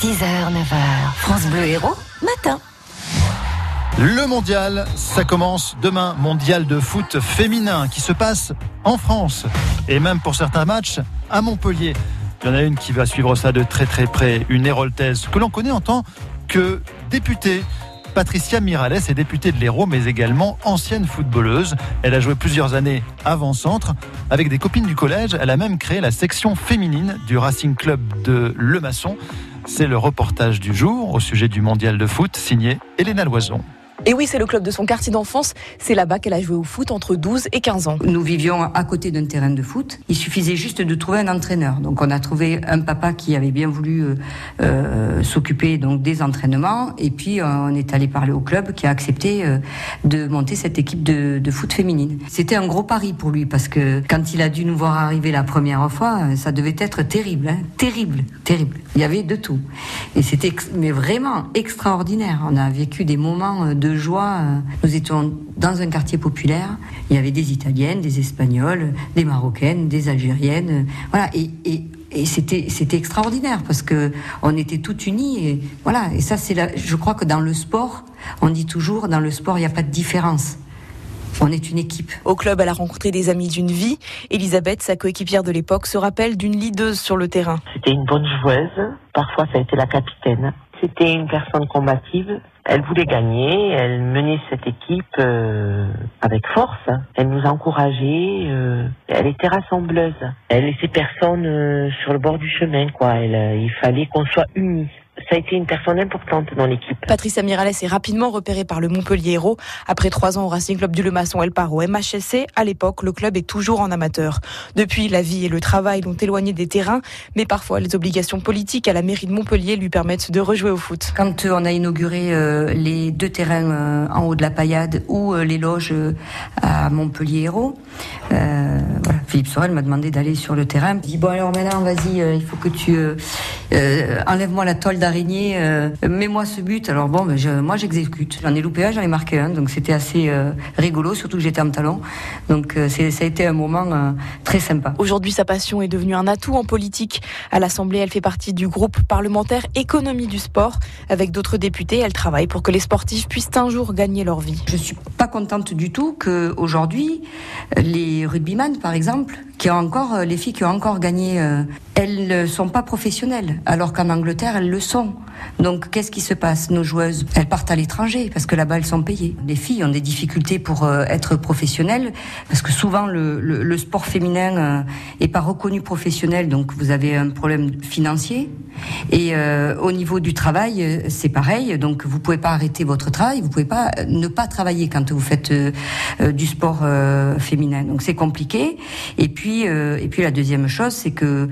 6h, 9h, France Bleu Héros, matin. Le mondial, ça commence demain, mondial de foot féminin qui se passe en France et même pour certains matchs à Montpellier. Il y en a une qui va suivre ça de très très près, une héroltaise que l'on connaît en tant que députée. Patricia Mirales est députée de l'Hérault, mais également ancienne footballeuse. Elle a joué plusieurs années avant-centre. Avec des copines du collège, elle a même créé la section féminine du Racing Club de Le Maçon. C'est le reportage du jour au sujet du mondial de foot signé Elena Loison. Et oui, c'est le club de son quartier d'enfance. C'est là-bas qu'elle a joué au foot entre 12 et 15 ans. Nous vivions à côté d'un terrain de foot. Il suffisait juste de trouver un entraîneur. Donc on a trouvé un papa qui avait bien voulu euh, euh s'occuper donc des entraînements. Et puis on est allé parler au club qui a accepté euh, de monter cette équipe de, de foot féminine. C'était un gros pari pour lui parce que quand il a dû nous voir arriver la première fois, ça devait être terrible, hein terrible, terrible. Il y avait de tout. Et c'était mais vraiment extraordinaire. On a vécu des moments de joie. Nous étions dans un quartier populaire. Il y avait des Italiennes, des Espagnols, des Marocaines, des Algériennes. Voilà. Et, et, et c'était c'était extraordinaire parce que on était toutes unies. Et voilà. Et ça, c'est là. Je crois que dans le sport, on dit toujours, dans le sport, il n'y a pas de différence. On est une équipe. Au club, elle a rencontré des amis d'une vie. Elisabeth, sa coéquipière de l'époque, se rappelle d'une leaduse sur le terrain. C'était une bonne joueuse. Parfois, ça a été la capitaine. C'était une personne combative. Elle voulait gagner. Elle menait cette équipe euh, avec force. Elle nous encourageait. Euh, elle était rassembleuse. Elle laissait personne euh, sur le bord du chemin. Quoi. Il fallait qu'on soit unis ça a été une personne importante dans l'équipe. Patricia Mirales est rapidement repérée par le Montpellier Hérault. Après trois ans au Racing Club du Le Maçon, elle part au MHSC. À l'époque, le club est toujours en amateur. Depuis, la vie et le travail l'ont éloignée des terrains, mais parfois les obligations politiques à la mairie de Montpellier lui permettent de rejouer au foot. Quand on a inauguré euh, les deux terrains euh, en haut de la paillade ou euh, les loges à Montpellier Hérault, voilà, Philippe Sorel m'a demandé d'aller sur le terrain. Il dit bon alors maintenant vas-y, il faut que tu enlève-moi la tôle d'araignée, euh, mets-moi ce but. Alors bon, ben je, moi j'exécute. J'en ai loupé un, j'en ai marqué un, donc c'était assez euh, rigolo, surtout que j'étais en talon. Donc euh, ça a été un moment très sympa. Aujourd'hui, sa passion est devenue un atout en politique. À l'Assemblée, elle fait partie du groupe parlementaire économie du sport. Avec d'autres députés, elle travaille pour que les sportifs puissent un jour gagner leur vie. Je suis pas contente du tout que aujourd'hui les rugbyman, par exemple, qui ont encore les filles qui ont encore gagné, elles ne sont pas professionnelles, alors qu'en Angleterre elles le sont. Donc qu'est-ce qui se passe Nos joueuses, elles partent à l'étranger parce que là-bas elles sont payées. Les filles ont des difficultés pour euh, être professionnelles parce que souvent le, sport féminin euh, est pas reconnu professionnel, donc vous avez un problème financier. Et euh, au niveau du travail, euh, c'est pareil. Donc vous pouvez pas arrêter votre travail, vous pouvez pas ne pas travailler quand vous faites euh, du sport féminin. Donc c'est compliqué. Et puis et puis la deuxième chose, c'est que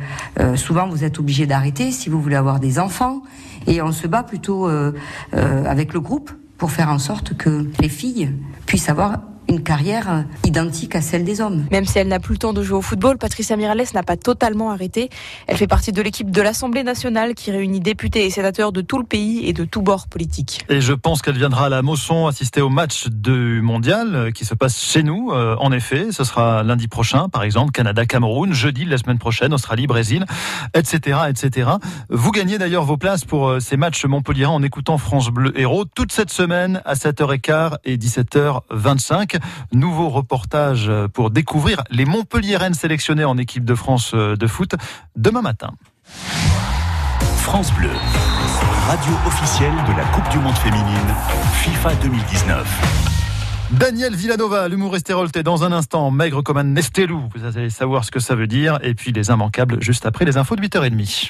souvent vous êtes obligé d'arrêter si vous voulez avoir des enfants. Et on se bat plutôt euh, euh, avec le groupe pour faire en sorte que les filles puissent avoir une carrière identique à celle des hommes. Même si elle n'a plus le temps de jouer au football, Patricia Mirales n'a pas totalement arrêté. Elle fait partie de l'équipe de l'Assemblée nationale qui réunit députés et sénateurs de tout le pays et de tous bords politiques. Et je pense qu'elle viendra à la Mosson assister au match du mondial qui se passe chez nous. Euh, en effet, ce sera lundi prochain, par exemple, Canada-Cameroun, jeudi la semaine prochaine, Australie-Brésil, etc., etc. Vous gagnez d'ailleurs vos places pour euh, ces matchs Montpellier en écoutant France Bleu Héros toute cette semaine à 7h15 et 17h25. Nouveau reportage pour découvrir les Montpelliéraines sélectionnées en équipe de France de foot demain matin. France Bleu, radio officielle de la Coupe du Monde féminine FIFA 2019. Daniel Villanova, l'humoriste est dans un instant, maigre comme un estelou. Vous allez savoir ce que ça veut dire. Et puis les immanquables juste après les infos de 8h30.